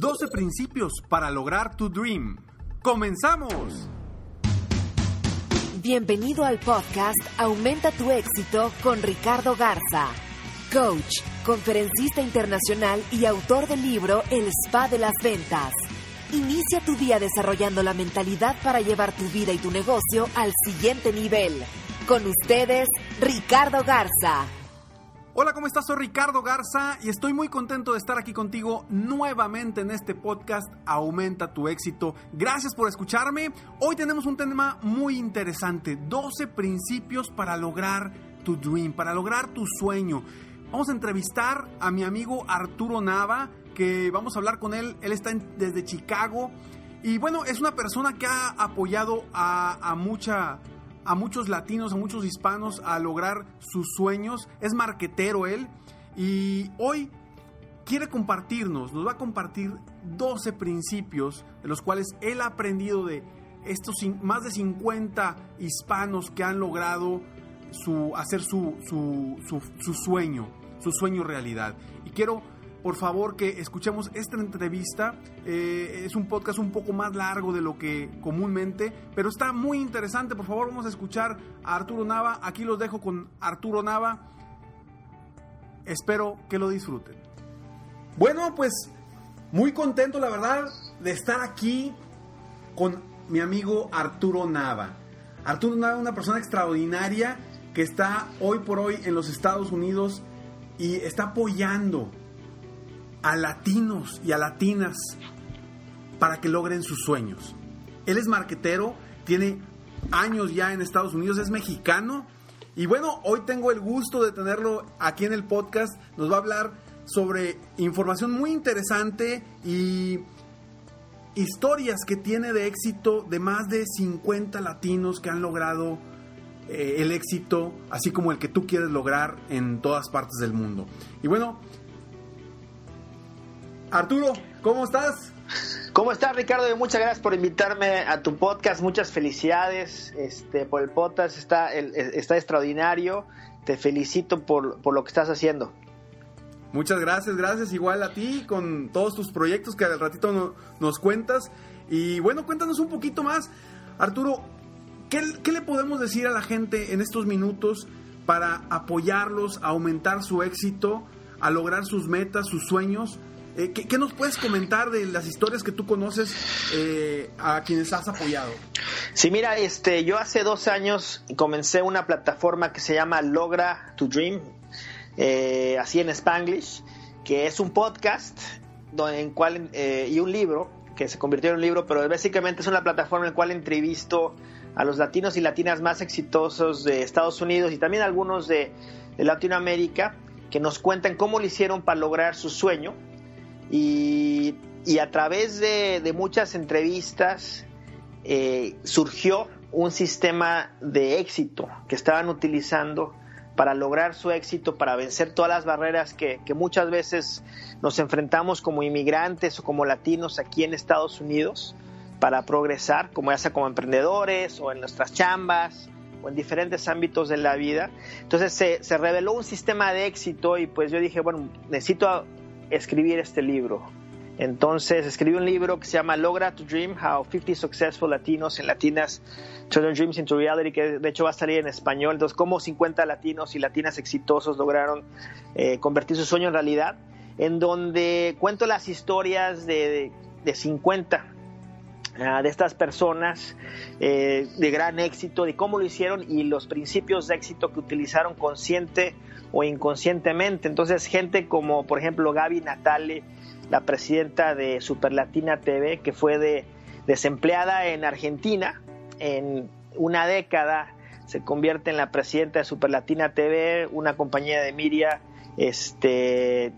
12 principios para lograr tu dream. ¡Comenzamos! Bienvenido al podcast Aumenta tu éxito con Ricardo Garza, coach, conferencista internacional y autor del libro El Spa de las Ventas. Inicia tu día desarrollando la mentalidad para llevar tu vida y tu negocio al siguiente nivel. Con ustedes, Ricardo Garza. Hola, ¿cómo estás? Soy Ricardo Garza y estoy muy contento de estar aquí contigo nuevamente en este podcast Aumenta tu éxito. Gracias por escucharme. Hoy tenemos un tema muy interesante, 12 principios para lograr tu dream, para lograr tu sueño. Vamos a entrevistar a mi amigo Arturo Nava, que vamos a hablar con él. Él está desde Chicago y bueno, es una persona que ha apoyado a, a mucha a muchos latinos, a muchos hispanos a lograr sus sueños. Es marquetero él y hoy quiere compartirnos, nos va a compartir 12 principios de los cuales él ha aprendido de estos más de 50 hispanos que han logrado su, hacer su, su, su, su sueño, su sueño realidad. Y quiero por favor que escuchemos esta entrevista. Eh, es un podcast un poco más largo de lo que comúnmente, pero está muy interesante. Por favor, vamos a escuchar a Arturo Nava. Aquí los dejo con Arturo Nava. Espero que lo disfruten. Bueno, pues muy contento, la verdad, de estar aquí con mi amigo Arturo Nava. Arturo Nava es una persona extraordinaria que está hoy por hoy en los Estados Unidos y está apoyando a latinos y a latinas para que logren sus sueños. Él es marquetero, tiene años ya en Estados Unidos, es mexicano y bueno, hoy tengo el gusto de tenerlo aquí en el podcast. Nos va a hablar sobre información muy interesante y historias que tiene de éxito de más de 50 latinos que han logrado eh, el éxito, así como el que tú quieres lograr en todas partes del mundo. Y bueno, Arturo, ¿cómo estás? ¿Cómo estás, Ricardo? Muchas gracias por invitarme a tu podcast. Muchas felicidades este, por el podcast. Está, está extraordinario. Te felicito por, lo que estás haciendo. Muchas gracias, gracias igual a ti con todos tus proyectos que al ratito nos cuentas. Y bueno, cuéntanos un poquito más. Arturo, ¿qué, ¿qué le podemos decir a la gente en estos minutos para apoyarlos, a aumentar su éxito, a lograr sus metas, sus sueños? Eh, ¿qué, nos puedes comentar de las historias que tú conoces eh, a quienes has apoyado? Sí, mira, este, yo hace dos años comencé una plataforma que se llama Logra to Dream, eh, así en Spanglish, que es un podcast en cual, y un libro que se convirtió en un libro, pero básicamente es una plataforma en la cual entrevisto a los latinos y latinas más exitosos de Estados Unidos y también algunos de, de Latinoamérica que nos cuentan cómo lo hicieron para lograr su sueño y, a través de, muchas entrevistas eh, surgió un sistema de éxito que estaban utilizando para lograr su éxito, para vencer todas las barreras que, muchas veces nos enfrentamos como inmigrantes o como latinos aquí en Estados Unidos para progresar, como ya sea como emprendedores o en nuestras chambas o en diferentes ámbitos de la vida. Entonces se, se reveló un sistema de éxito y pues yo dije, bueno, necesito escribir este libro. Entonces escribí un libro que se llama Logra to Dream, How 50 Successful Latinos and Latinas Turn Dreams into Reality, que de hecho va a salir en español. Entonces, cómo 50 latinos y latinas exitosos lograron eh, convertir su sueño en realidad, en donde cuento las historias de, de 50 ah, de estas personas eh, de gran éxito, de cómo lo hicieron y los principios de éxito que utilizaron consciente o inconscientemente. Entonces, gente como, por ejemplo, Gaby Natale, la presidenta de Superlatina TV, que fue de, desempleada en Argentina en una década, se convierte en la presidenta de Superlatina TV, una compañía de Miria, este,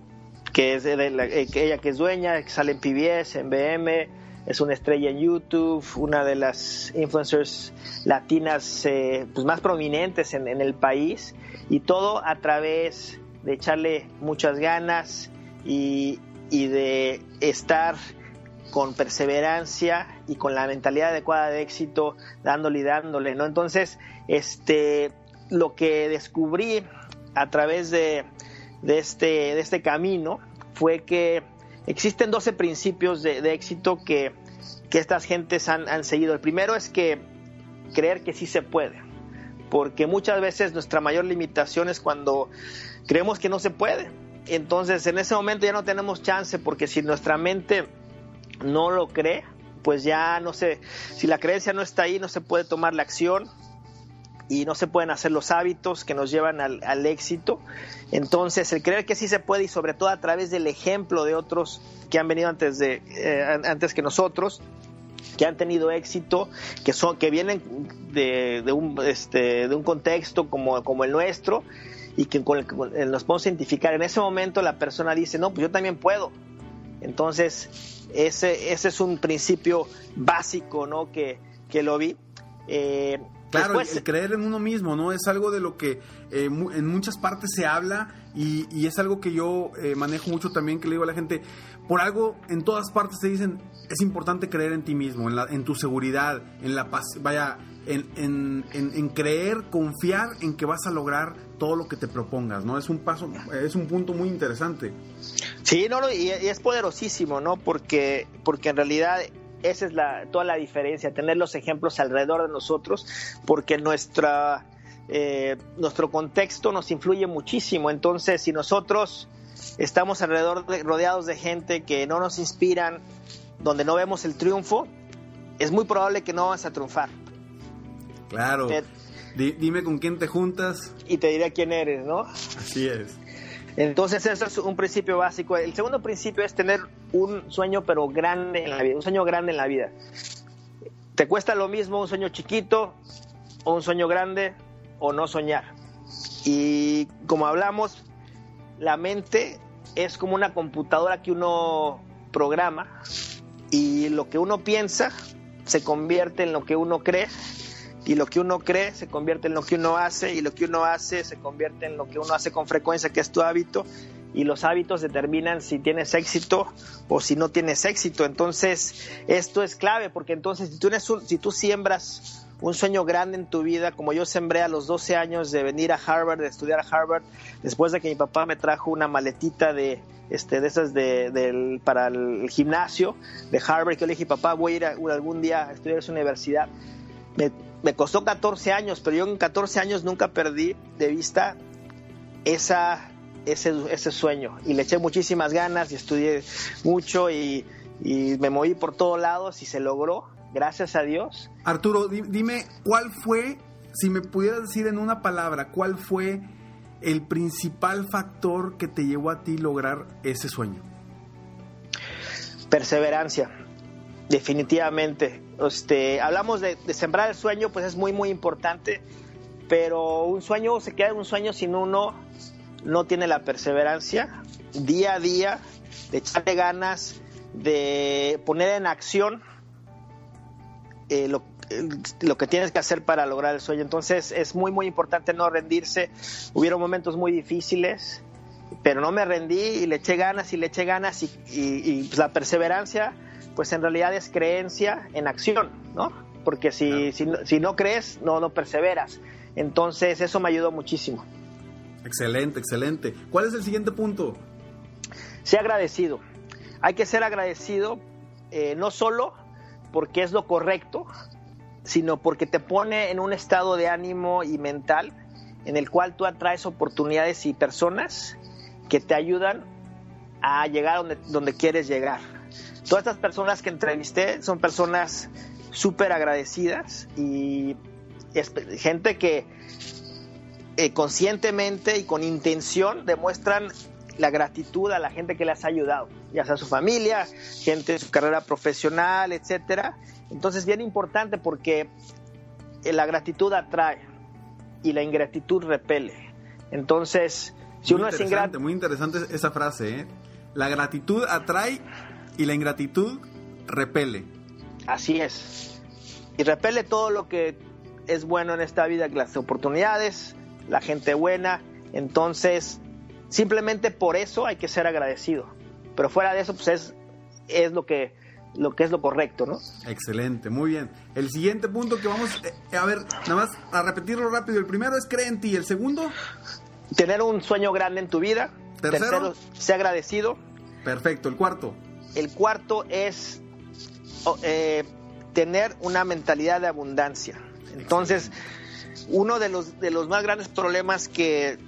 que es de eh, ella que es dueña, que sale en PBS, en BM, es una estrella en YouTube, una de las influencers latinas eh, pues más prominentes en, el país y todo a través de echarle muchas ganas y, y de estar con perseverancia y con la mentalidad adecuada de éxito, dándole y dándole, ¿no? Entonces, este, lo que descubrí a través de, de, este, de este camino fue que existen 12 principios de, éxito que, estas gentes han, han, seguido. El primero es que creer que sí se puede, porque muchas veces nuestra mayor limitación es cuando creemos que no se puede. Entonces en ese momento ya no tenemos chance, porque si nuestra mente no lo cree, pues ya no sé, si la creencia no está ahí, no se puede tomar la acción, y no se pueden hacer los hábitos que nos llevan al, éxito. Entonces, el creer que sí se puede y sobre todo a través del ejemplo de otros que han venido antes, de, eh, antes que nosotros, que han tenido éxito, que, son, que vienen de, un, este, de un contexto como, como el nuestro y que con el, nos podemos identificar. En ese momento la persona dice, no, pues yo también puedo. Entonces, ese, ese es un principio básico ¿no? que, que lo vi. Eh, Claro, el, creer en uno mismo, ¿no? Es algo de lo que eh, en muchas partes se habla y, es algo que yo eh, manejo mucho también, que le digo a la gente, por algo en todas partes te dicen, es importante creer en ti mismo, en, la, en tu seguridad, en la paz, vaya, en, en, creer, confiar en que vas a lograr todo lo que te propongas, ¿no? Es un paso, es un punto muy interesante. Sí, no, y es poderosísimo, ¿no? Porque, porque en realidad esa es la, toda la diferencia, tener los ejemplos alrededor de nosotros, porque nuestra, eh, nuestro contexto nos influye muchísimo. Entonces, si nosotros estamos alrededor rodeados de gente que no nos inspiran, donde no vemos el triunfo, es muy probable que no vas a triunfar. Claro. dime con quién te juntas. Y te diré quién eres, ¿no? Así es. Entonces, eso es un principio básico. El segundo principio es tener un sueño, pero grande en la vida, un sueño grande en la vida. ¿Te cuesta lo mismo un sueño chiquito o un sueño grande o no soñar? Y como hablamos, la mente es como una computadora que uno programa y lo que uno piensa se convierte en lo que uno cree y lo que uno cree se convierte en lo que uno hace y lo que uno hace se convierte en lo que uno hace con frecuencia, que es tu hábito y los hábitos determinan si tienes éxito o si no tienes éxito. Entonces, esto es clave porque entonces si tú, si tú siembras un sueño grande en tu vida, como yo sembré a los 12 años de venir a Harvard, de estudiar a Harvard, después de que mi papá me trajo una maletita de, este, de esas de, para el gimnasio de Harvard, que yo le dije, papá, voy a ir algún día a estudiar a esa universidad. Me, costó 14 años, pero yo en 14 años nunca perdí de vista esa, ese, ese sueño. Y le eché muchísimas ganas y estudié mucho y, me moví por todos lados y se logró, gracias a Dios. Arturo, dime, ¿cuál fue, si me pudieras decir en una palabra, cuál fue el principal factor que te llevó a ti lograr ese sueño? Perseverancia definitivamente. Este, hablamos de, sembrar el sueño, pues es muy, muy importante, pero un sueño se queda en un sueño si uno no tiene la perseverancia día a día, de echarle ganas, de poner en acción eh, lo, lo, que tienes que hacer para lograr el sueño. Entonces es muy, muy importante no rendirse. Hubieron momentos muy difíciles, pero no me rendí y le eché ganas y le eché ganas y, y, pues la perseverancia pues en realidad es creencia en acción, ¿no? Porque si, si, no crees, no, no perseveras. Entonces eso me ayudó muchísimo. Excelente, excelente. ¿Cuál es el siguiente punto? Sea agradecido. Hay que ser agradecido eh, no solo porque es lo correcto, sino porque te pone en un estado de ánimo y mental en el cual tú atraes oportunidades y personas que te ayudan a llegar donde, donde quieres llegar. Todas estas personas que entrevisté son personas súper agradecidas y gente que eh, conscientemente y con intención demuestran la gratitud a la gente que les ha ayudado, ya sea su familia, gente de su carrera profesional, etcétera. Entonces, bien importante porque eh, la gratitud atrae y la ingratitud repele. Entonces, si uno es ingrato. Muy interesante esa frase, ¿eh? La gratitud atrae y la ingratitud repele. Así es. Y repele todo lo que es bueno en esta vida, las oportunidades, la gente buena. Entonces, simplemente por eso hay que ser agradecido. Pero fuera de eso, pues es, es lo que lo que es lo correcto, ¿no? Excelente, muy bien. El siguiente punto que vamos eh, a ver, nada más a repetirlo rápido. El primero es cree en ti. El segundo, tener un sueño grande en tu vida. Tercero, Tercero ser agradecido. Perfecto. El cuarto. El cuarto es eh, tener una mentalidad de abundancia. Entonces, uno de los, de los más grandes problemas que,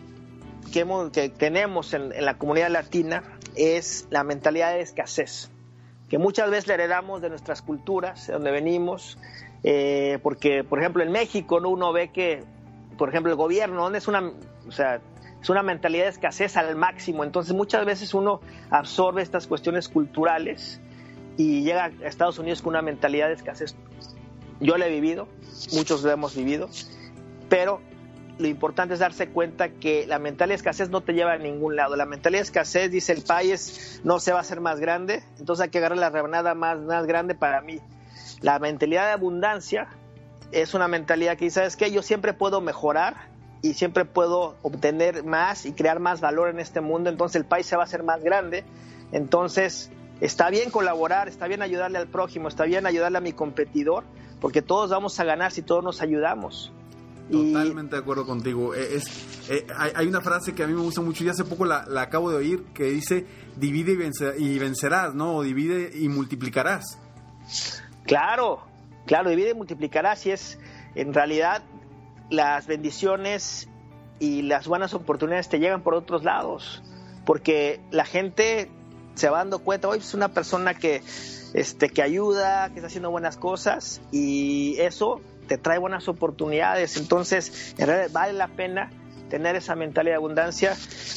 que, tenemos en, la comunidad latina es la mentalidad de escasez, que muchas veces le heredamos de nuestras culturas, de donde venimos, eh, porque, por ejemplo, en México ¿no? uno ve que, por ejemplo, el gobierno es una, o sea, es una mentalidad de escasez al máximo, entonces muchas veces uno absorbe estas cuestiones culturales y llega a Estados Unidos con una mentalidad de escasez. Yo lo he vivido, muchos lo hemos vivido, pero lo importante es darse cuenta que la mentalidad de escasez no te lleva a ningún lado. La mentalidad de escasez dice el país no se va a hacer más grande, entonces hay que agarrar la rebanada más, más grande para mí. La mentalidad de abundancia es una mentalidad que dice, ¿sabes qué? Yo siempre puedo mejorar y siempre puedo obtener más y crear más valor en este mundo, entonces el país se va a hacer más grande. Entonces, Está bien colaborar, está bien ayudarle al prójimo, está bien ayudarle a mi competidor, porque todos vamos a ganar si todos nos ayudamos. Totalmente de acuerdo contigo. Eh, es, eh, hay, una frase que a mí me gusta mucho y hace poco la, acabo de oír que dice divide y, vencerás, ¿no? O divide y multiplicarás. Claro, claro, divide y multiplicarás y es en realidad las bendiciones y las buenas oportunidades te llegan por otros lados, porque la gente se va dando cuenta, hoy es una persona que, este, que ayuda, que está haciendo buenas cosas y eso te trae buenas oportunidades. Entonces, en realidad vale la pena tener esa mentalidad de abundancia.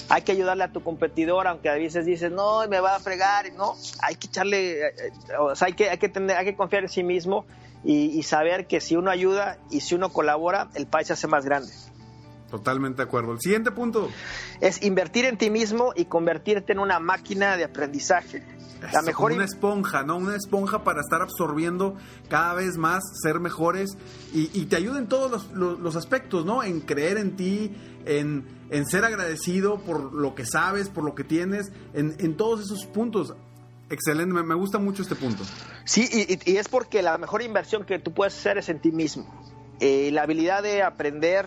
Hay que ayudarle a tu competidor, aunque a veces dices, no, me va a fregar. No, hay que echarle, eh, eh, o sea, hay que, hay que, tener, hay que confiar en sí mismo y, y saber que si uno ayuda y si uno colabora, el país se hace más grande. Totalmente de acuerdo. El siguiente punto. Es invertir en ti mismo y convertirte en una máquina de aprendizaje. la mejor una esponja, ¿no? Una esponja para estar absorbiendo cada vez más, ser mejores y, te ayuda en todos los, aspectos, ¿no? En creer en ti, en, ser agradecido por lo que sabes, por lo que tienes, en, todos esos puntos. Excelente, me, gusta mucho este punto. Sí, y, es porque la mejor inversión que tú puedes hacer es en ti mismo. Eh, la habilidad de aprender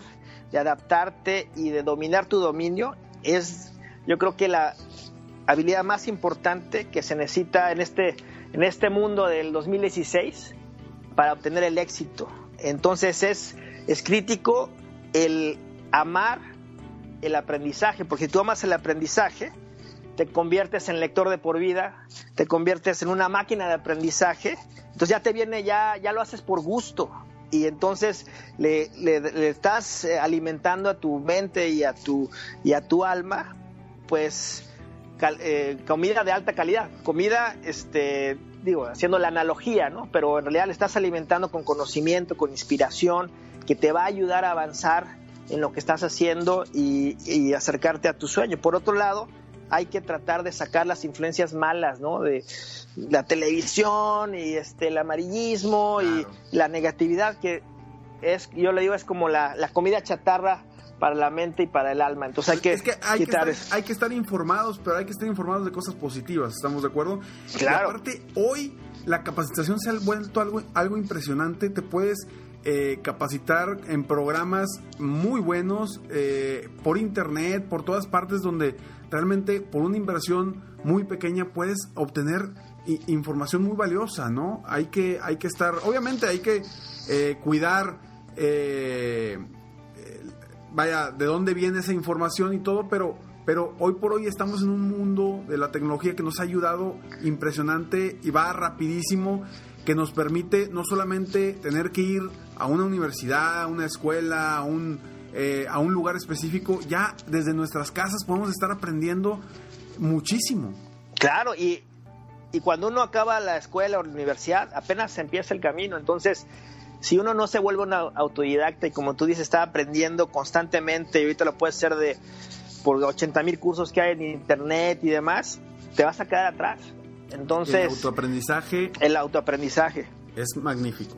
de adaptarte y de dominar tu dominio es yo creo que la habilidad más importante que se necesita en este, en este mundo del 2016 para obtener el éxito. Entonces es, es crítico el amar el aprendizaje, porque si tú amas el aprendizaje, te conviertes en lector de por vida, te conviertes en una máquina de aprendizaje, entonces ya te viene, ya, ya lo haces por gusto, y entonces le, estás eh, alimentando a tu mente y a tu, y a tu alma, pues eh, comida de alta calidad, comida, este, digo, haciendo la analogía, ¿no? Pero en realidad le estás alimentando con conocimiento, con inspiración, que te va a ayudar a avanzar en lo que estás haciendo y, y acercarte a tu sueño. Por otro lado, hay que tratar de sacar las influencias malas, ¿no? De la televisión y este el amarillismo y la negatividad que es, yo le digo, es como la, comida chatarra para la mente y para el alma. Entonces hay que, es que hay, que estar, hay que estar informados, pero hay que estar informados de cosas positivas, ¿estamos de acuerdo? Claro. Y aparte, hoy la capacitación se ha vuelto algo, algo impresionante. Te puedes eh, capacitar en programas muy buenos eh, por internet, por todas partes donde realmente por una inversión muy pequeña puedes obtener información muy valiosa, ¿no? Hay que, hay que estar, obviamente hay que eh, cuidar, eh, vaya, de dónde viene esa información y todo, pero pero hoy por hoy estamos en un mundo de la tecnología que nos ha ayudado impresionante y va rapidísimo, que nos permite no solamente tener que ir a una universidad, a una escuela, a un, eh, a un lugar específico, ya desde nuestras casas podemos estar aprendiendo muchísimo. Claro, y, y cuando uno acaba la escuela o la universidad, apenas se empieza el camino, entonces si uno no se vuelve un autodidacta y como tú dices, está aprendiendo constantemente y ahorita lo puedes hacer de por 80 mil cursos que hay en internet y demás, te vas a quedar atrás. Entonces, el autoaprendizaje. El autoaprendizaje. Es magnífico.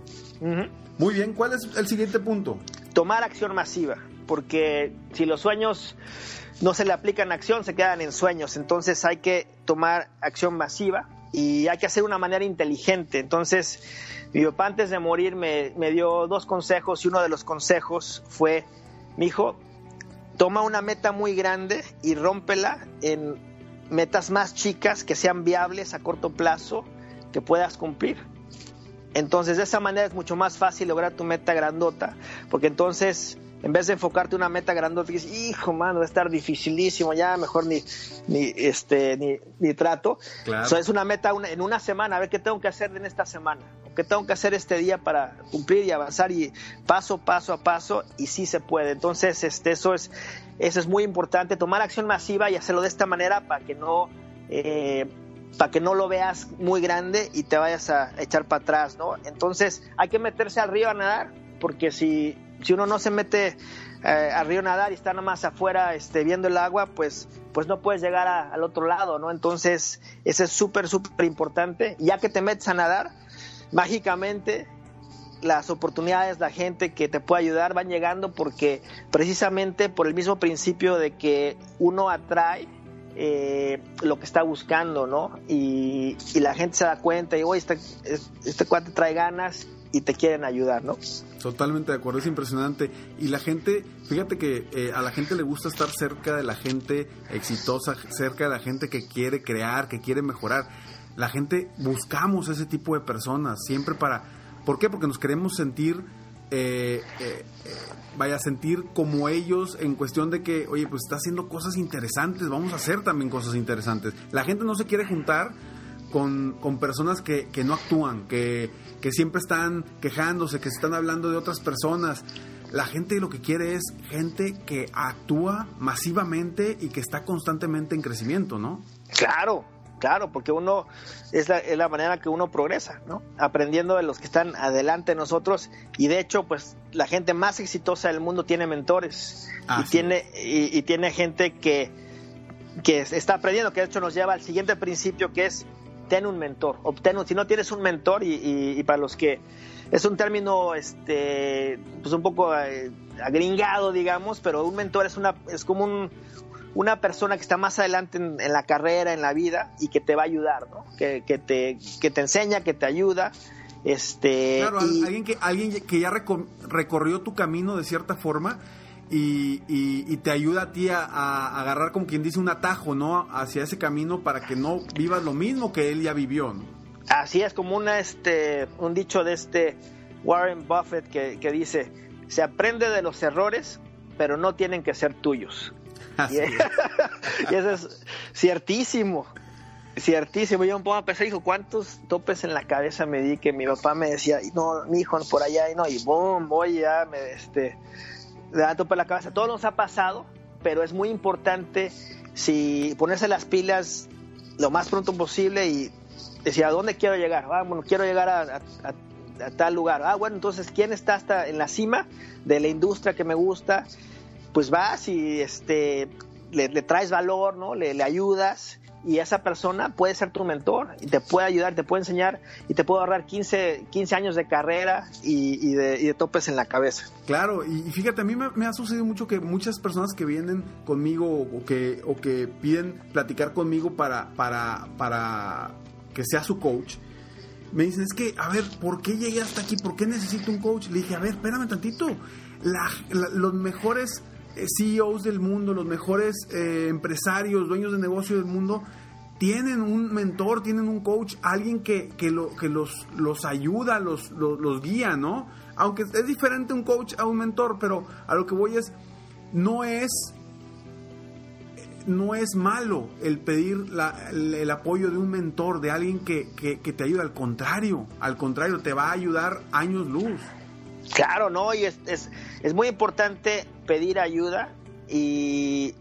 Muy bien, ¿cuál es el siguiente punto? Tomar acción masiva, porque si los sueños no se le aplican acción, se quedan en sueños. Entonces hay que tomar acción masiva y hay que hacer de una manera inteligente. Entonces, mi papá antes de morir me, me dio dos consejos y uno de los consejos fue, mi hijo, toma una meta muy grande y rómpela en metas más chicas que sean viables a corto plazo que puedas cumplir. Entonces de esa manera es mucho más fácil lograr tu meta grandota, porque entonces en vez de enfocarte en una meta grandota, dices, hijo, mano, va a estar dificilísimo, ya mejor ni, ni, este, ni, ni trato. Claro. es una meta en una semana, a ver qué tengo que hacer en esta semana, o qué tengo que hacer este día para cumplir y avanzar y paso, paso a paso, y sí se puede. Entonces, este, eso, es, eso es muy importante, tomar acción masiva y hacerlo de esta manera para que no... Eh, para que no lo veas muy grande y te vayas a echar para atrás, ¿no? Entonces hay que meterse al río a nadar, porque si si uno no se mete eh, al río nadar y está nada más afuera este, viendo el agua, pues, pues no puedes llegar al otro lado, ¿no? Entonces, eso es súper, súper importante. Ya que te metes a nadar, mágicamente las oportunidades, la gente que te puede ayudar van llegando porque precisamente por el mismo principio de que uno atrae eh, lo que está buscando, ¿no? Y, la gente se da cuenta y, oye, este, este cuate trae ganas y te quieren ayudar, ¿no? Totalmente de acuerdo, es impresionante. Y la gente, fíjate que eh, a la gente le gusta estar cerca de la gente exitosa, cerca de la gente que quiere crear, que quiere mejorar. La gente buscamos ese tipo de personas siempre para... ¿Por qué? Porque nos queremos sentir... Eh, eh, vaya a sentir como ellos en cuestión de que, oye, pues está haciendo cosas interesantes, vamos a hacer también cosas interesantes. La gente no se quiere juntar con, con personas que, que, no actúan, que, que siempre están quejándose, que están hablando de otras personas. La gente lo que quiere es gente que actúa masivamente y que está constantemente en crecimiento, ¿no? Claro, claro, porque uno es la, es la, manera que uno progresa, ¿no? Aprendiendo de los que están adelante de nosotros y de hecho, pues la gente más exitosa del mundo tiene mentores ah, y tiene y, y, tiene gente que que está aprendiendo, que de hecho nos lleva al siguiente principio que es ten un mentor, obtén si no tienes un mentor y, para los que es un término este pues un poco eh, agringado digamos, pero un mentor es una es como un, una persona que está más adelante en, la carrera, en la vida y que te va a ayudar, ¿no? Que, que te que te enseña, que te ayuda. Este, claro, alguien que alguien que ya recorrió tu camino de cierta forma y, te ayuda a ti a, agarrar como quien dice un atajo, ¿no? Hacia ese camino para que no vivas lo mismo que él ya vivió, ¿no? Así es, como una, este, un dicho de este Warren Buffett que, dice, se aprende de los errores, pero no tienen que ser tuyos. y, eso es ciertísimo, ciertísimo. Yo me pongo a pensar, hijo, ¿cuántos topes en la cabeza me di que mi papá me decía, no, mi hijo, por allá, y no, y boom, voy ya, me, este, le da tope la cabeza. Todo nos ha pasado, pero es muy importante si ponerse las pilas lo más pronto posible y decir a dónde quiero llegar. Ah, bueno, quiero llegar a, tal lugar. Ah, bueno, entonces, ¿quién está hasta en la cima de la industria que me gusta? Pues vas y este, le, traes valor, ¿no? Le, le ayudas y esa persona puede ser tu mentor y te puede ayudar, te puede enseñar y te puede ahorrar 15, 15 años de carrera y, de, topes en la cabeza. Claro, y fíjate, a mí me, ha sucedido mucho que muchas personas que vienen conmigo o que, o que piden platicar conmigo para, para, para que sea su coach, me dicen, es que, a ver, ¿por qué llegué hasta aquí? ¿Por qué necesito un coach? Le dije, a ver, espérame tantito, los mejores CEOs del mundo, los mejores eh, empresarios, dueños de negocio del mundo, tienen un mentor, tienen un coach, alguien que, que, lo, que los, los ayuda, los, los, guía, ¿no? Aunque es diferente un coach a un mentor, pero a lo que voy es, no es no es malo el pedir el, apoyo de un mentor, de alguien que, te ayude. Al contrario, al contrario, te va a ayudar años luz. Claro, no, y es, es, muy importante pedir ayuda y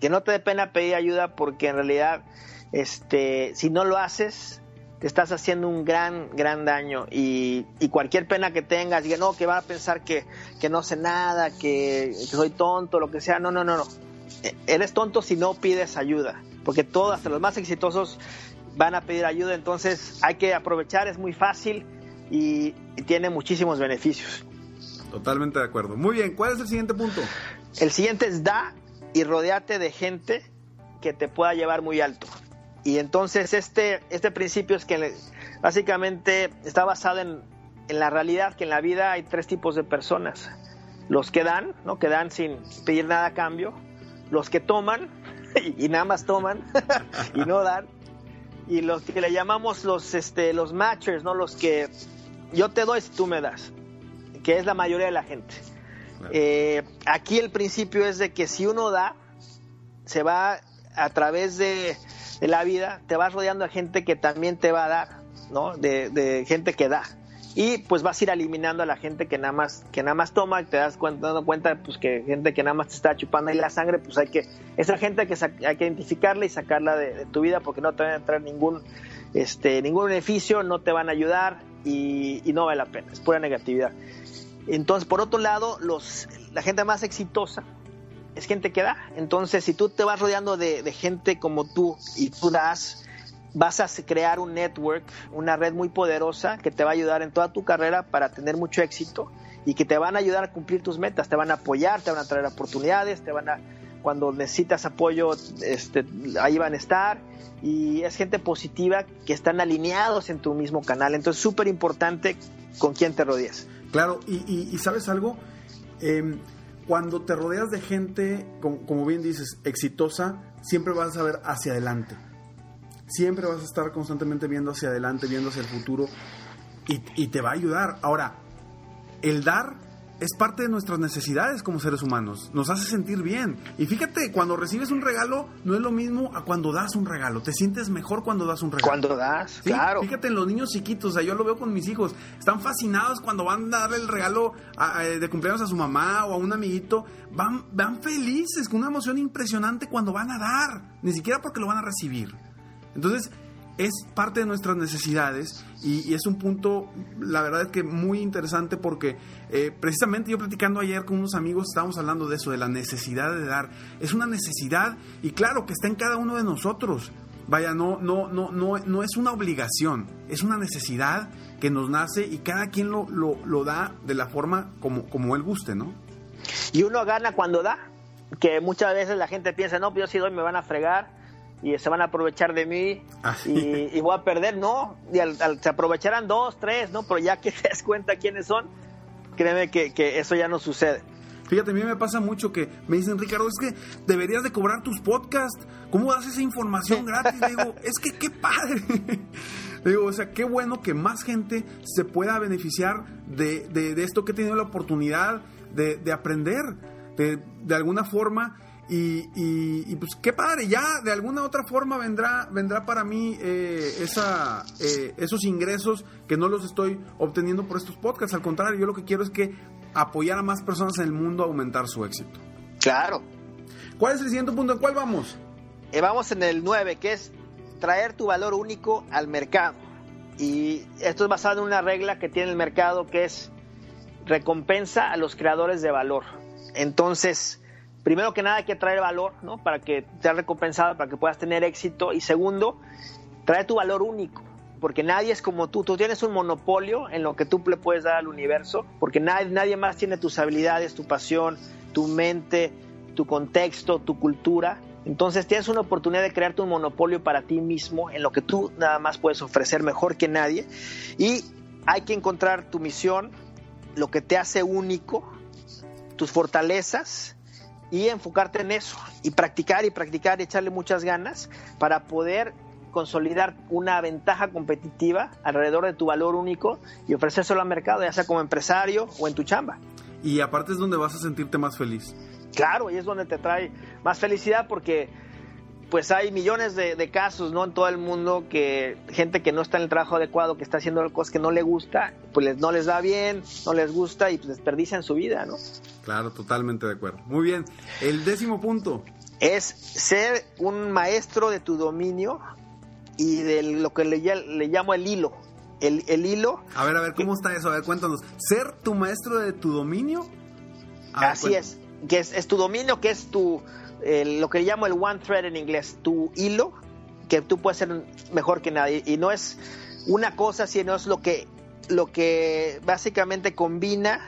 que no te dé pena pedir ayuda porque en realidad, este, si no lo haces, te estás haciendo un gran, gran daño y, cualquier pena que tengas, diga, no, que va a pensar que, que no sé nada, que, que, soy tonto, lo que sea, no, no, no, no. E, eres tonto si no pides ayuda, porque todos, hasta los más exitosos, van a pedir ayuda, entonces hay que aprovechar, es muy fácil y, tiene muchísimos beneficios. Totalmente de acuerdo. Muy bien, ¿cuál es el siguiente punto? El siguiente es da y rodeate de gente que te pueda llevar muy alto. Y entonces este, este principio es que básicamente está basado en, en, la realidad que en la vida hay tres tipos de personas. Los que dan, ¿no? que dan sin pedir nada a cambio, los que toman y, nada más toman y no dan, y los que le llamamos los, este, los matchers, ¿no? los que yo te doy si tú me das, que es la mayoría de la gente. Eh, aquí el principio es de que si uno da, se va a través de, la vida, te vas rodeando a gente que también te va a dar, ¿no? De, gente que da. Y pues vas a ir eliminando a la gente que nada más, que nada más toma y te das cuenta, dando cuenta pues que gente que nada más te está chupando ahí la sangre, pues hay que, esa gente hay que, hay que identificarla y sacarla de, tu vida porque no te van a traer ningún, este, ningún beneficio, no te van a ayudar, y, no vale la pena, es pura negatividad. Entonces, por otro lado, los, la gente más exitosa es gente que da. Entonces, si tú te vas rodeando de, gente como tú y tú das, vas a crear un network, una red muy poderosa que te va a ayudar en toda tu carrera para tener mucho éxito y que te van a ayudar a cumplir tus metas, te van a apoyar, te van a traer oportunidades, te van a cuando necesitas apoyo, este, ahí van a estar. Y es gente positiva que están alineados en tu mismo canal. Entonces, súper importante con quién te rodeas. Claro, y, sabes algo, em, cuando te rodeas de gente, como, bien dices, exitosa, siempre vas a ver hacia adelante. Siempre vas a estar constantemente viendo hacia adelante, viendo hacia el futuro y, y te va a ayudar. Ahora, el dar es parte de nuestras necesidades como seres humanos. Nos hace sentir bien. Y fíjate, cuando recibes un regalo, no es lo mismo a cuando das un regalo. Te sientes mejor cuando das un regalo. Cuando das, claro. Fíjate en los niños chiquitos, o sea, yo lo veo con mis hijos. Están fascinados cuando van a darle el regalo de cumpleaños a su mamá o a un amiguito. Van, van felices, con una emoción impresionante cuando van a dar. Ni siquiera porque lo van a recibir. Entonces, es parte de nuestras necesidades y, es un punto, la verdad es que muy interesante porque eh, precisamente yo platicando ayer con unos amigos estábamos hablando de eso, de la necesidad de dar. Es una necesidad y claro que está en cada uno de nosotros. Vaya, no, no, no, no, no es una obligación, es una necesidad que nos nace y cada quien lo, lo, da de la forma como, como él guste, ¿no? Y uno gana cuando da, que muchas veces la gente piensa, no, pues yo si doy me van a fregar y se van a aprovechar de mí ah, y, voy a perder, no, y al, se aprovecharán dos, tres, ¿no? Pero ya que te das cuenta quiénes son, créeme que, eso ya no sucede. Fíjate, a mí me pasa mucho que me dicen, Ricardo, es que deberías de cobrar tus podcasts. ¿Cómo das esa información gratis? digo, es que qué padre. digo, o sea, qué bueno que más gente se pueda beneficiar de, de, esto que he tenido la oportunidad de, de aprender. De, de alguna forma y, pues qué padre, ya de alguna otra forma vendrá, vendrá para mí eh, esa, eh, esos ingresos que no los estoy obteniendo por estos podcasts. Al contrario, yo lo que quiero es que apoyar a más personas en el mundo a aumentar su éxito. Claro. ¿Cuál es el siguiente punto? ¿En cuál vamos? Eh, vamos en el 9, que es traer tu valor único al mercado. Y esto es basado en una regla que tiene el mercado que es recompensa a los creadores de valor. Entonces, primero que nada hay que traer valor, ¿no? Para que seas recompensado, para que puedas tener éxito. Y segundo, trae tu valor único, porque nadie es como tú. Tú tienes un monopolio en lo que tú le puedes dar al universo, porque nadie, nadie más tiene tus habilidades, tu pasión, tu mente, tu contexto, tu cultura. Entonces tienes una oportunidad de crearte un monopolio para ti mismo en lo que tú nada más puedes ofrecer mejor que nadie. Y hay que encontrar tu misión, lo que te hace único, tus fortalezas y enfocarte en eso y practicar y practicar y echarle muchas ganas para poder consolidar una ventaja competitiva alrededor de tu valor único y ofrecérselo al mercado, ya sea como empresario o en tu chamba. Y aparte es donde vas a sentirte más feliz. Claro, y es donde te trae más felicidad porque pues hay millones de, casos no en todo el mundo que gente que no está en el trabajo adecuado que está haciendo cosas que no le gusta pues no les da bien no les gusta y pues desperdician su vida no claro totalmente de acuerdo. Muy bien. El décimo punto. Es ser un maestro de tu dominio y de lo que le, le llamo el hilo. El, el, hilo a ver a ver cómo está eso a ver cuéntanos. Ser tu maestro de tu dominio así es que es tu dominio que es tu lo que llamo el one thread en inglés, tu hilo, que tú puedes ser mejor que nadie. Y no es una cosa, sino es lo que, lo que básicamente combina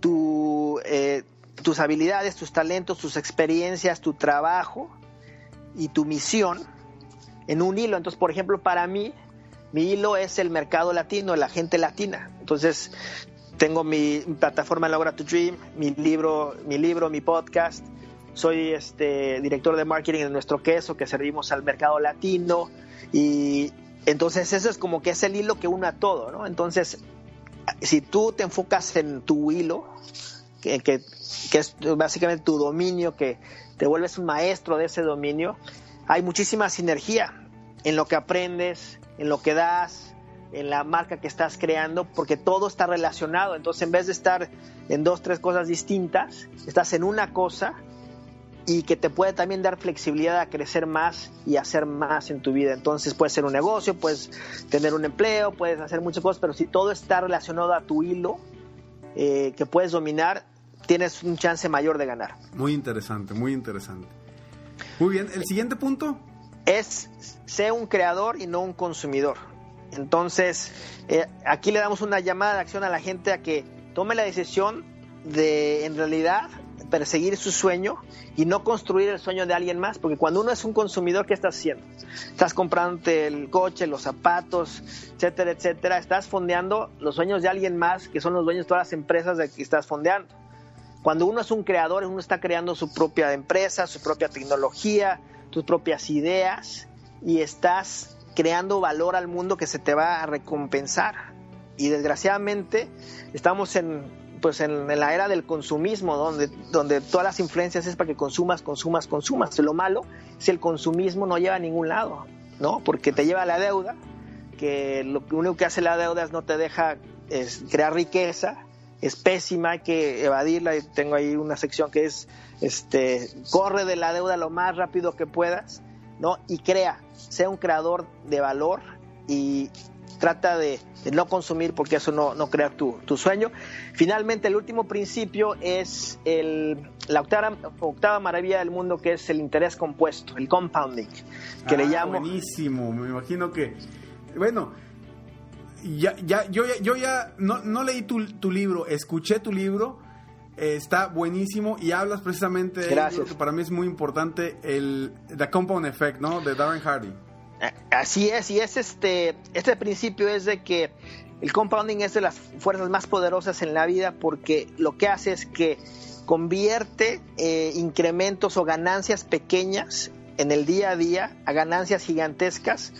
tu, eh, tus habilidades, tus talentos, tus experiencias, tu trabajo y tu misión en un hilo. Entonces, por ejemplo, para mí, mi hilo es el mercado latino, la gente latina. Entonces, tengo mi plataforma Logra to Dream, mi libro, mi libro, mi podcast, soy este director de marketing de nuestro queso que servimos al mercado latino y entonces eso es como que es el hilo que une a todo, ¿no? Entonces, si tú te enfocas en tu hilo, que, que, es básicamente tu dominio, que te vuelves un maestro de ese dominio, hay muchísima sinergia en lo que aprendes, en lo que das, en la marca que estás creando, porque todo está relacionado. Entonces, en vez de estar en dos, tres cosas distintas, estás en una cosa y que te puede también dar flexibilidad a crecer más y hacer más en tu vida. Entonces puede ser un negocio, puedes tener un empleo, puedes hacer muchas cosas, pero si todo está relacionado a tu hilo eh, que puedes dominar, tienes un chance mayor de ganar. Muy interesante, muy interesante. Muy bien, el siguiente punto es ser un creador y no un consumidor. Entonces, eh, aquí le damos una llamada de acción a la gente a que tome la decisión de en realidad perseguir su sueño y no construir el sueño de alguien más, porque cuando uno es un consumidor, ¿qué estás haciendo? Estás comprando el coche, los zapatos, etcétera, etcétera, estás fondeando los sueños de alguien más, que son los dueños de todas las empresas de que estás fondeando. Cuando uno es un creador, uno está creando su propia empresa, su propia tecnología, tus propias ideas y estás creando valor al mundo que se te va a recompensar. Y desgraciadamente estamos en pues en, la era del consumismo, donde, donde todas las influencias es para que consumas, consumas, consumas. Lo malo es el consumismo no lleva a ningún lado, ¿no? Porque te lleva a la deuda, que lo único que hace la deuda es no te deja crear riqueza, es pésima, hay que evadirla. Tengo ahí una sección que es, este, corre de la deuda lo más rápido que puedas, ¿no? Y crea, sea un creador de valor y trata de, no consumir porque eso no, no crea tu, sueño. Finalmente, el último principio es el, la octava, octava, maravilla del mundo que es el interés compuesto, el compounding, que le ah, llamo... Buenísimo, me imagino que... Bueno, ya, ya, yo, yo ya no, no leí tu, tu, libro, escuché tu libro, está buenísimo y hablas precisamente de Gracias. que para mí es muy importante, el The Compound Effect, ¿no? De Darren Hardy. Así es, y es este, este principio es de que el compounding es de las fuerzas más poderosas en la vida porque lo que hace es que convierte eh, incrementos o ganancias pequeñas en el día a día a ganancias gigantescas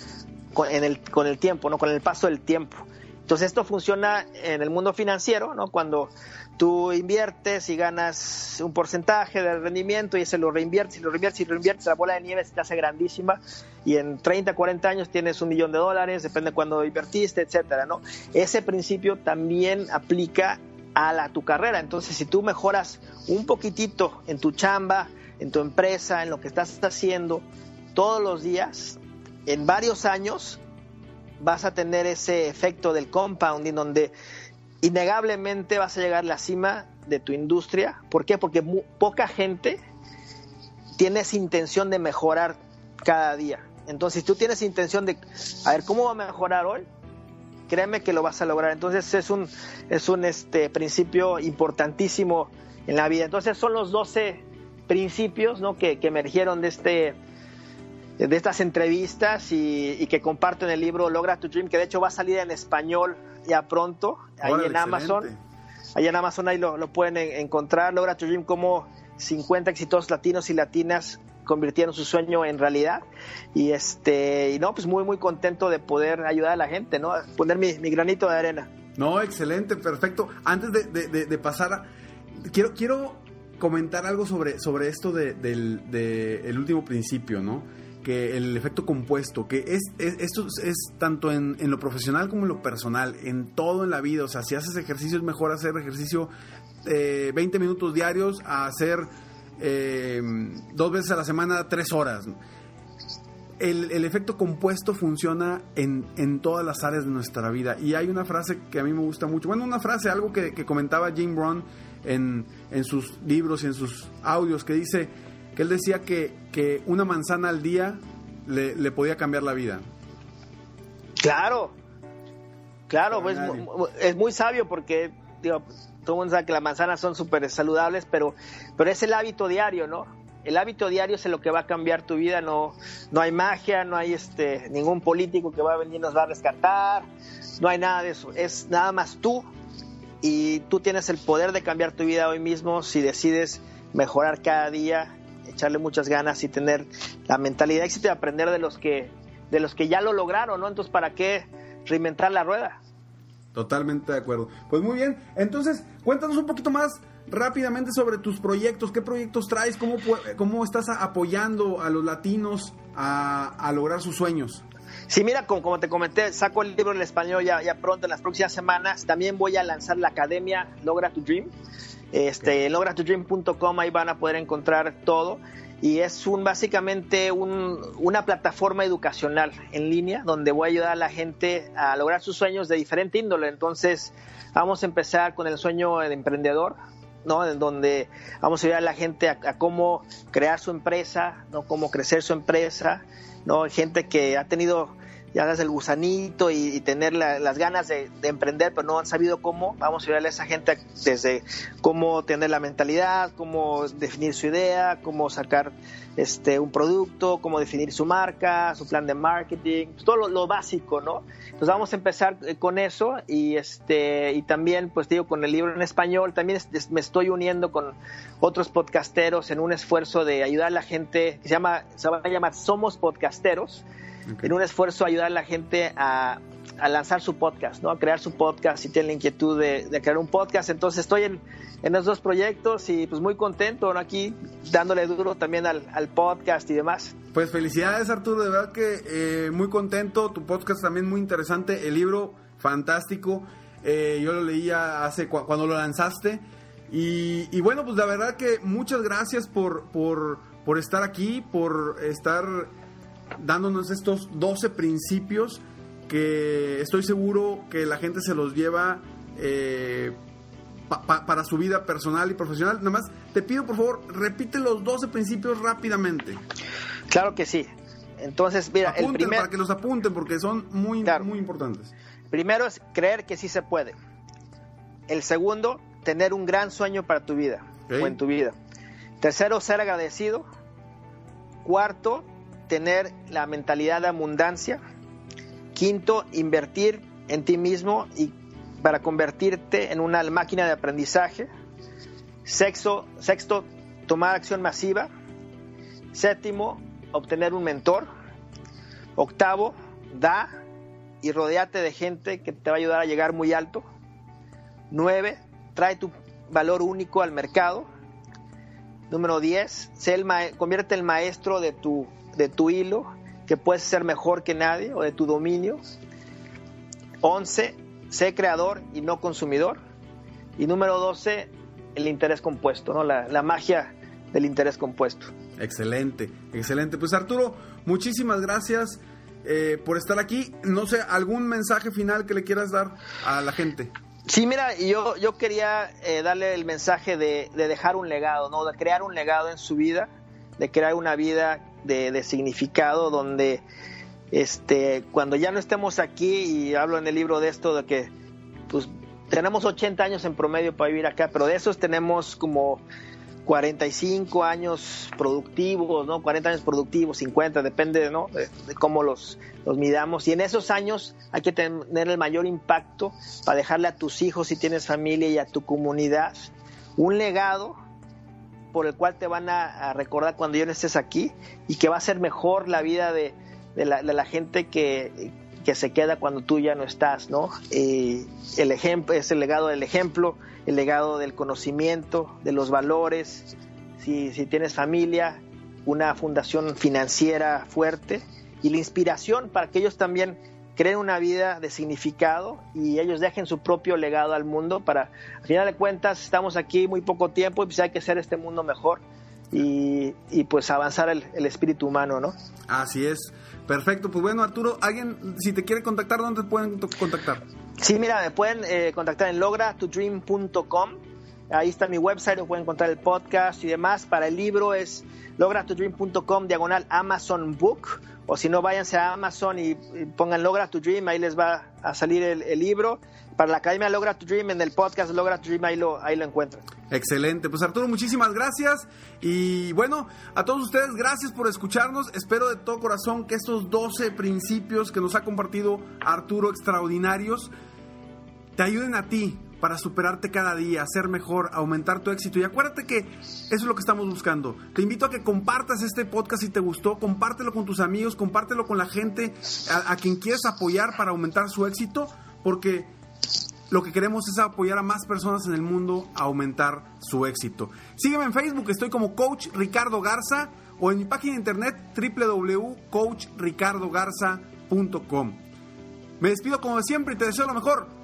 con, en el, con el tiempo, ¿no? con el paso del tiempo. Entonces esto funciona en el mundo financiero, ¿no? Cuando tú inviertes y ganas un porcentaje de rendimiento y ese lo reinviertes y lo reinviertes y lo reinviertes, la bola de nieve se te hace grandísima y en 30, 40 años tienes un millón de dólares, depende de cuándo invertiste, etcétera, ¿no? Ese principio también aplica a la, tu carrera. Entonces, si tú mejoras un poquitito en tu chamba, en tu empresa, en lo que estás haciendo todos los días, en varios años vas a tener ese efecto del compounding donde innegablemente vas a llegar a la cima de tu industria. ¿Por qué? Porque poca gente tiene esa intención de mejorar cada día. Entonces, si tú tienes intención de, a ver, ¿cómo va a mejorar hoy? Créeme que lo vas a lograr. Entonces, es un, es un este, principio importantísimo en la vida. Entonces, son los 12 principios ¿no? que, que emergieron de este, de estas entrevistas y, que comparten el libro Logra tu Dream, que de hecho va a salir en español ya pronto, ahí en Amazon. Ahí en Amazon ahí lo, pueden encontrar, Logra tu Dream, como 50 exitosos latinos y latinas convirtieron su sueño en realidad. Y este y no pues muy muy contento de poder ayudar a la gente no poner mi, granito de arena. No excelente perfecto. Antes de, de pasar quiero quiero comentar algo sobre, sobre esto del de, el último principio, ¿no? Que el efecto compuesto, que es, esto es tanto en, lo profesional como en lo personal, en todo en la vida. O sea, si haces ejercicio es mejor hacer ejercicio eh, 20 minutos diarios a hacer eh, dos veces a la semana, tres horas. El, el, efecto compuesto funciona en, en, todas las áreas de nuestra vida. Y hay una frase que a mí me gusta mucho. Bueno, una frase, algo que, que comentaba Jim Brown en, en, sus libros y en sus audios, que dice que él decía que, que una manzana al día le, le, podía cambiar la vida. Claro, claro, pues, es muy sabio porque digo, todo el mundo sabe que las manzanas son súper saludables, pero, pero es el hábito diario, ¿no? El hábito diario es lo que va a cambiar tu vida, no, no hay magia, no hay este, ningún político que va a venir y nos va a rescatar, no hay nada de eso, es nada más tú y tú tienes el poder de cambiar tu vida hoy mismo si decides mejorar cada día, echarle muchas ganas y tener la mentalidad de éxito y aprender de los que de los que ya lo lograron, ¿no? Entonces, ¿para qué reinventar la rueda? Totalmente de acuerdo. Pues muy bien, entonces cuéntanos un poquito más rápidamente sobre tus proyectos, qué proyectos traes, cómo, cómo estás apoyando a los latinos a, a lograr sus sueños. Sí, mira, como, como, te comenté, saco el libro en español ya, ya pronto, en las próximas semanas. También voy a lanzar la academia Logra tu Dream. Este, okay. logratudream.com, ahí van a poder encontrar todo y es un básicamente un, una plataforma educacional en línea donde voy a ayudar a la gente a lograr sus sueños de diferente índole. Entonces, vamos a empezar con el sueño del emprendedor, ¿no? En donde vamos a ayudar a la gente a, a, cómo crear su empresa, ¿no? Cómo crecer su empresa, ¿no? Gente que ha tenido ya hagas el gusanito y, y tener la, las ganas de, de, emprender, pero no han sabido cómo. Vamos a ayudarle a esa gente desde cómo tener la mentalidad, cómo definir su idea, cómo sacar este un producto, cómo definir su marca, su plan de marketing, pues todo lo, básico, ¿no? Entonces vamos a empezar eh, con eso y este y también pues digo con el libro en español también me estoy uniendo con otros podcasteros en un esfuerzo de ayudar a la gente que se llama se va a llamar Somos Podcasteros okay. en un esfuerzo a ayudar a la gente a, a, lanzar su podcast, ¿no? A crear su podcast si tienen la inquietud de, de crear un podcast. Entonces estoy en, en, esos dos proyectos y pues muy contento, ¿no? Aquí dándole duro también al, al podcast y demás. Pues felicidades Arturo, de verdad que eh, muy contento, tu podcast también muy interesante, el libro fantástico, eh, yo lo leía hace cu cuando lo lanzaste y, y, bueno, pues la verdad que muchas gracias por, por, por estar aquí, por estar dándonos estos 12 principios que estoy seguro que la gente se los lleva eh, pa, pa, para su vida personal y profesional. Nada más te pido por favor, repite los 12 principios rápidamente. Claro que sí. Entonces, mira, apunten, el primer... para que los apunten porque son muy, claro. muy importantes. Primero es creer que sí se puede. El segundo, tener un gran sueño para tu vida okay. o en tu vida. Tercero, ser agradecido. Cuarto, tener la mentalidad de abundancia. Quinto, invertir en ti mismo y para convertirte en una máquina de aprendizaje. Sexto, sexto tomar acción masiva. Séptimo, obtener un mentor. Octavo, da y rodeate de gente que te va a ayudar a llegar muy alto. Nueve, trae tu valor único al mercado. Número 10, convierte el maestro de tu de tu hilo, que puedes ser mejor que nadie, o de tu dominio. 11. Sé creador y no consumidor. Y número 12, el interés compuesto, ¿no? la, la magia del interés compuesto. Excelente, excelente. Pues Arturo, muchísimas gracias eh, por estar aquí. No sé, ¿algún mensaje final que le quieras dar a la gente? Sí, mira, yo, yo quería eh, darle el mensaje de, de, dejar un legado, ¿no? De crear un legado en su vida, de crear una vida de, significado donde este cuando ya no estemos aquí y hablo en el libro de esto de que pues tenemos 80 años en promedio para vivir acá, pero de esos tenemos como 45 años productivos, ¿no? 40 años productivos, 50, depende, ¿no? De, de, cómo los, los midamos. Y en esos años hay que tener el mayor impacto para dejarle a tus hijos, si tienes familia, y a tu comunidad un legado por el cual te van a, recordar cuando ya no estés aquí y que va a ser mejor la vida de, la, gente que, que se queda cuando tú ya no estás, ¿no? Eh, el ejemplo es el legado del ejemplo, el legado del conocimiento, de los valores. Si tienes familia, una fundación financiera fuerte y la inspiración para que ellos también creen una vida de significado y ellos dejen su propio legado al mundo para, al final de cuentas, estamos aquí muy poco tiempo y pues hay que hacer este mundo mejor y, y pues avanzar el, el, espíritu humano, ¿no? Así es. Perfecto. Pues bueno, Arturo, alguien, si te quiere contactar, ¿dónde te pueden contactar? Sí, mira, me pueden eh, contactar en logratodream.com. Ahí está mi website, pueden encontrar el podcast y demás. Para el libro es logratodream.com diagonal Amazon Book o si no váyanse a Amazon y, pongan Logra to Dream, ahí les va a salir el, libro. Para la Academia Logra to Dream, en el podcast Logra to Dream, ahí lo, ahí lo encuentran. Excelente, pues Arturo, muchísimas gracias. Y bueno, a todos ustedes, gracias por escucharnos. Espero de todo corazón que estos 12 principios que nos ha compartido Arturo extraordinarios te ayuden a ti para superarte cada día, ser mejor, aumentar tu éxito. Y acuérdate que eso es lo que estamos buscando. Te invito a que compartas este podcast si te gustó, compártelo con tus amigos, compártelo con la gente a, quien quieres apoyar para aumentar su éxito, porque lo que queremos es apoyar a más personas en el mundo a aumentar su éxito. Sígueme en Facebook, estoy como Coach Ricardo Garza o en mi página de internet www.coachricardogarza.com. Me despido como siempre y te deseo lo mejor.